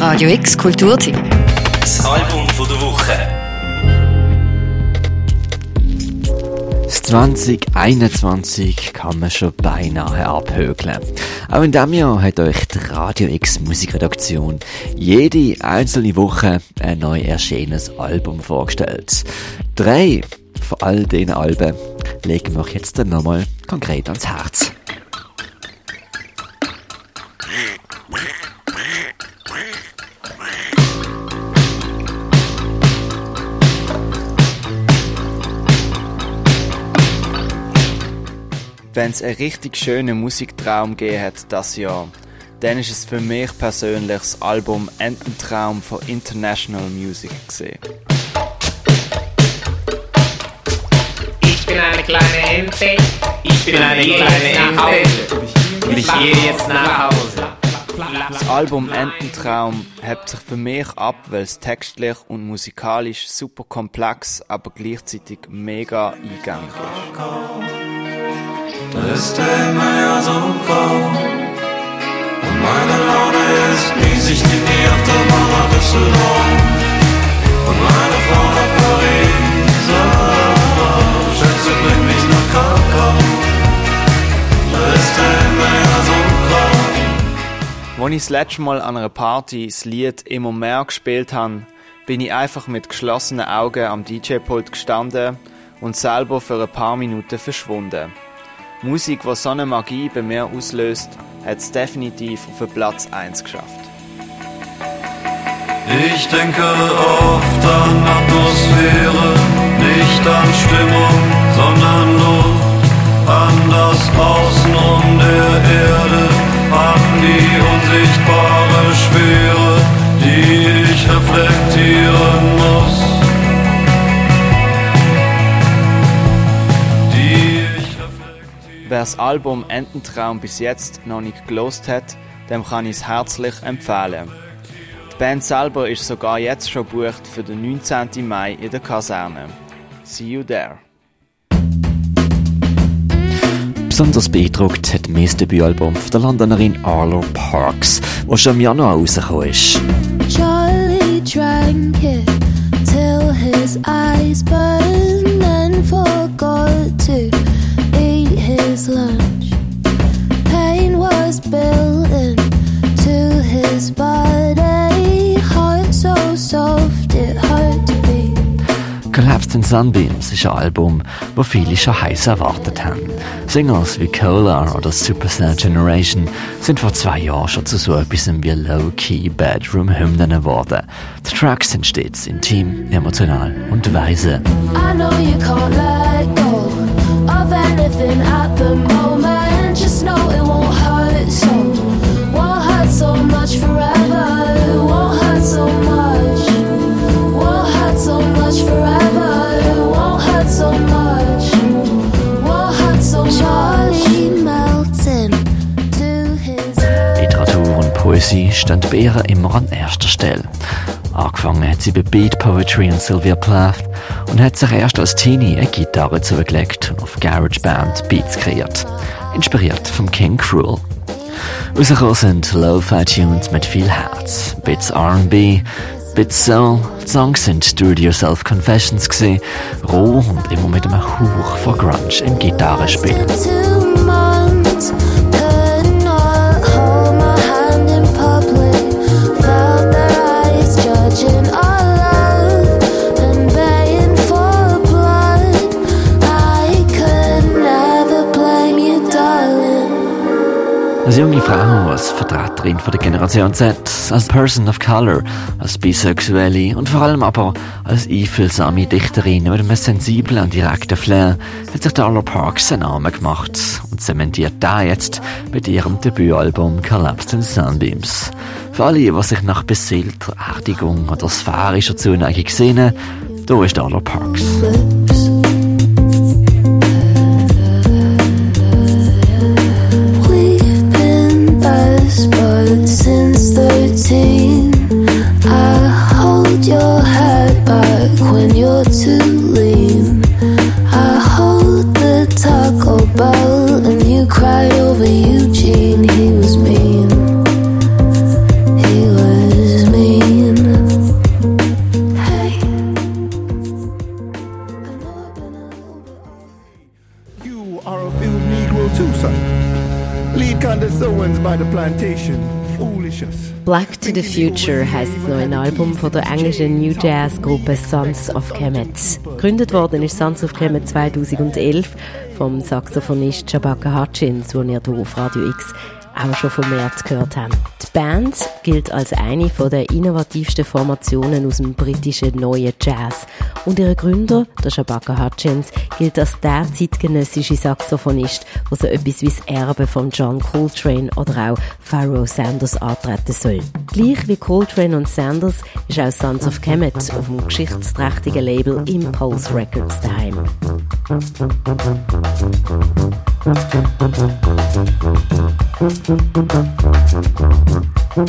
Radio X Kulturteam. Das Album von der Woche. Das 2021 kann man schon beinahe abhökeln. Auch in diesem Jahr hat euch die Radio X Musikredaktion jede einzelne Woche ein neu erschienenes Album vorgestellt. Drei von all diesen Alben legen wir euch jetzt dann nochmal konkret ans Herz. Wenn es einen richtig schönen Musiktraum gegeben hat das Jahr, dann ist es für mich persönlich das Album Ententraum von International Music gesehen. Ich bin eine kleine Ente. Ich bin eine kleine Ente. Und ich gehe jetzt nach Hause. Das Album Ententraum hebt sich für mich ab, weil es textlich und musikalisch super komplex, aber gleichzeitig mega eingängig ist. Ist der Himmel ja so grau und meine Laune ist mies. Ich nehm die Achterbahn nach Düsseldorf und meine Frau nach Paris. Oh, Schätze, bring mich nach Kakao. Da ist der Himmel ja so grau. Als ich das letzte Mal an einer Party das Lied «Immer mehr» gespielt habe, bin ich einfach mit geschlossenen Augen am DJ-Pult gestanden und selber für ein paar Minuten verschwunden. Musik, die so eine Magie bei mir auslöst, hat es definitiv auf Platz 1 geschafft. Ich denke oft an Atmosphäre, nicht an Stimmung, sondern Luft, an das Außenrum der Erde, an die unsichtbare Schwere, Wer das Album Ententraum bis jetzt noch nicht gelost hat, dem kann ich es herzlich empfehlen. Die Band selber ist sogar jetzt schon bucht für den 19. Mai in der Kaserne. See you there. Besonders beeindruckt hat mich das Debütalbum von der Londonerin Arlo Parks, das schon im Januar rausgekommen ist. Charlie drank it till his eyes burned Sunbeams ist ein Album, das viele schon heiß erwartet haben. Singles wie Cola oder Superstar Generation sind vor zwei Jahren schon zu so etwas wie Low-Key Bedroom-Hymnen geworden. Die Tracks sind stets intim, emotional und weise. I know you can't let go of anything at the moment. Poesie stehen bei ihr immer an erster Stelle. Angefangen hat sie bei Beat Poetry und Sylvia Plath und hat sich erst als Teenie eine Gitarre zugelegt und auf GarageBand Beats kreiert. Inspiriert vom King Cruel. Rausgekommen sind Lo-Fi-Tunes mit viel Herz, Bits R&B, Bits Soul, die Songs sind Do-It-Yourself Confessions gewesen, roh und immer mit einem Hauch von Grunge im Gitarrenspiel. Als Vertreterin von der Generation Z, als Person of Color, als Bisexuelle und vor allem aber als einfühlsame Dichterin mit einem sensiblen und direkten Flair hat sich Darla Parks einen Namen gemacht und zementiert da jetzt mit ihrem Debütalbum Collapsed in Sunbeams. Für alle, die sich nach beseelter Erdigung oder sphärischer Zuneigung sehnen, da ist Darla Parks. good since 13. I hold your head back when you're too lean. I hold the Taco Bell and you cry over Eugene. He was mean. He was mean. Hey. You are a field Negro too, son. Lead Candace Owens by the plantation. Black to the Future heißt das neue Album von der englischen New Jazz Gruppe Sons of Kemet. Gegründet worden ist Sons of Kemet 2011 vom Saxophonist Shabaka Hutchins, den ihr hier auf Radio X auch schon vermehrt gehört haben. Die Band gilt als eine der innovativsten Formationen aus dem britischen neuen Jazz. Und ihr Gründer, der Shabaka Hutchins, gilt als der zeitgenössische Saxophonist, der so etwas wie das Erbe von John Coltrane oder auch Pharaoh Sanders antreten soll. Gleich wie Coltrane und Sanders ist auch Sons of Kemet auf dem geschichtsträchtigen Label Impulse Records daheim. Vor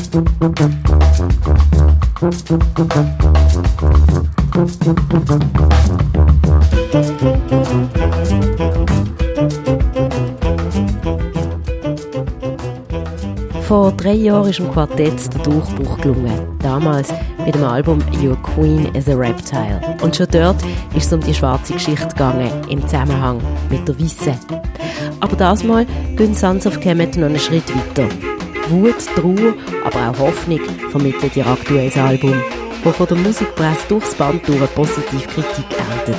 drei Jahren ist dem Quartett der Durchbruch gelungen. Damals mit dem Album Your Queen is a Reptile. Und schon dort ist es um die schwarze Geschichte gegangen, im Zusammenhang mit der Weissen. Aber das Mal gehen Sons of Kemet noch einen Schritt weiter. Wut, Trauer, aber auch Hoffnung vermittelt ihr aktuelles Album, das von der Musikpresse durchs Band durch positive Kritik erntet.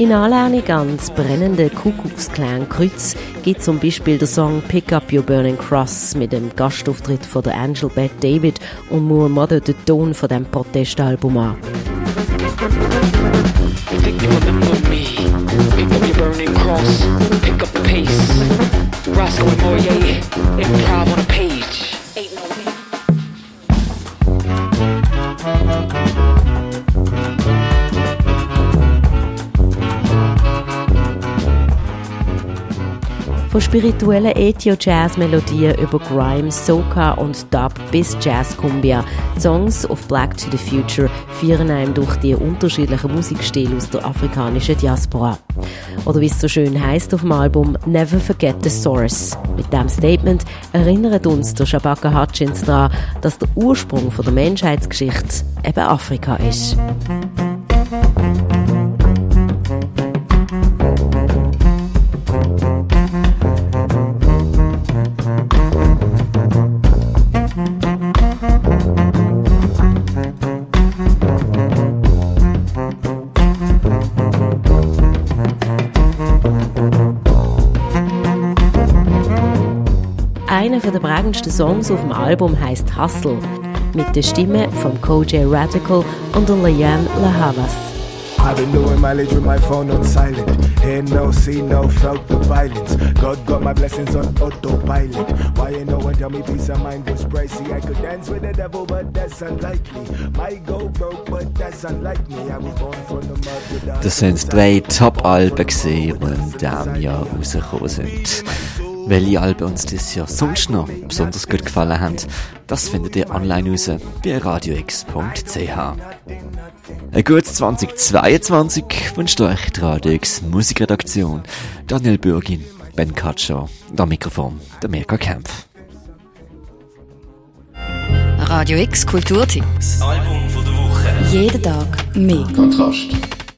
In Anlehnung an das brennende Kuckucksklan-Kreuz gibt zum Beispiel der Song Pick Up Your Burning Cross mit dem Gastauftritt von der Angel Beth David und Moore Mother den Ton von dem Protestalbum an. Von spirituellen Ethio-Jazz-Melodien über Grime, Soca und Dub bis Jazz-Cumbia. Songs of Black to the Future führen einem durch die unterschiedlichen Musikstile aus der afrikanischen Diaspora. Oder wie es so schön heißt auf dem Album Never Forget the Source. Mit diesem Statement erinnert uns der Shabaka Hutchins daran, dass der Ursprung der Menschheitsgeschichte eben Afrika ist. Der prägendsten Songs auf dem Album heißt Hustle mit der Stimme von Koj Radical und Leanne Lahavas. I've been doing mileage with my phone on silent. Hear no, see no, felt the violence. God got my blessings on autopilot. Why you no one tell me peace of mind was pricey? I could dance with the devil, but that's unlikely. Might go broke, but that's unlike me. I was born from the mud. Das sind drei Top-Alben gesehen, die in diesem Jahr rausgekommen sind. Welche Alben uns dieses Jahr sonst noch besonders gut gefallen haben, das findet ihr online raus bei radiox.ch. Ein gutes 2022 wünscht euch die Radio X Musikredaktion Daniel Bürgin, Ben Katscher und am Mikrofon der Mirka Kempf. Radio X Kulturtipps. Album von der Woche. Jeden Tag mehr. Kontrast.